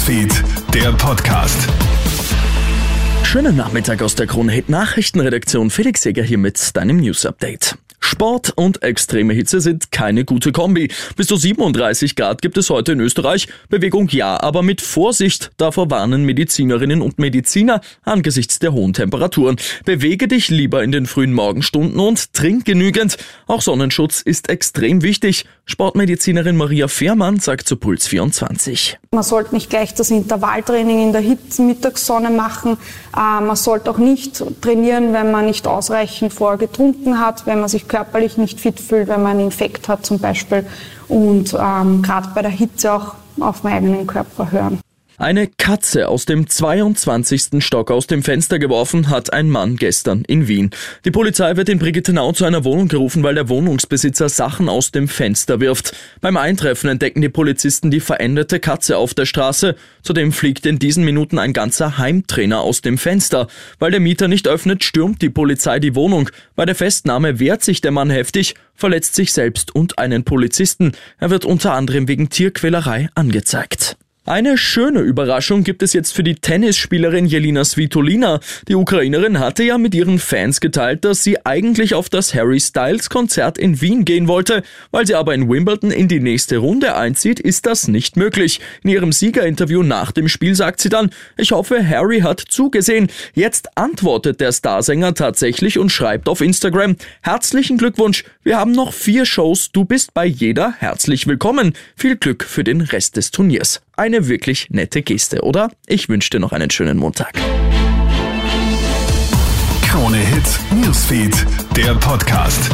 Newsfeed, der Podcast. Schönen Nachmittag aus der Kronhit Nachrichtenredaktion. Felix Seger hier mit deinem News Update. Sport und extreme Hitze sind keine gute Kombi. Bis zu 37 Grad gibt es heute in Österreich. Bewegung ja, aber mit Vorsicht. Davor warnen Medizinerinnen und Mediziner angesichts der hohen Temperaturen. Bewege dich lieber in den frühen Morgenstunden und trink genügend. Auch Sonnenschutz ist extrem wichtig. Sportmedizinerin Maria Fehrmann sagt zu Puls 24. Man sollte nicht gleich das Intervalltraining in der Hitze Mittagssonne machen. Äh, man sollte auch nicht trainieren, wenn man nicht ausreichend vorher getrunken hat, wenn man sich körperlich nicht fit fühlt, wenn man einen Infekt hat zum Beispiel. Und ähm, gerade bei der Hitze auch auf meinen eigenen Körper hören. Eine Katze aus dem 22. Stock aus dem Fenster geworfen hat ein Mann gestern in Wien. Die Polizei wird in Brigittenau zu einer Wohnung gerufen, weil der Wohnungsbesitzer Sachen aus dem Fenster wirft. Beim Eintreffen entdecken die Polizisten die veränderte Katze auf der Straße. Zudem fliegt in diesen Minuten ein ganzer Heimtrainer aus dem Fenster. Weil der Mieter nicht öffnet, stürmt die Polizei die Wohnung. Bei der Festnahme wehrt sich der Mann heftig, verletzt sich selbst und einen Polizisten. Er wird unter anderem wegen Tierquälerei angezeigt. Eine schöne Überraschung gibt es jetzt für die Tennisspielerin Jelina Svitolina. Die Ukrainerin hatte ja mit ihren Fans geteilt, dass sie eigentlich auf das Harry Styles Konzert in Wien gehen wollte. Weil sie aber in Wimbledon in die nächste Runde einzieht, ist das nicht möglich. In ihrem Siegerinterview nach dem Spiel sagt sie dann, ich hoffe, Harry hat zugesehen. Jetzt antwortet der Starsänger tatsächlich und schreibt auf Instagram, herzlichen Glückwunsch, wir haben noch vier Shows, du bist bei jeder herzlich willkommen. Viel Glück für den Rest des Turniers. Eine wirklich nette Geste, oder? Ich wünsche dir noch einen schönen Montag. Krone Hits, Newsfeed, der Podcast.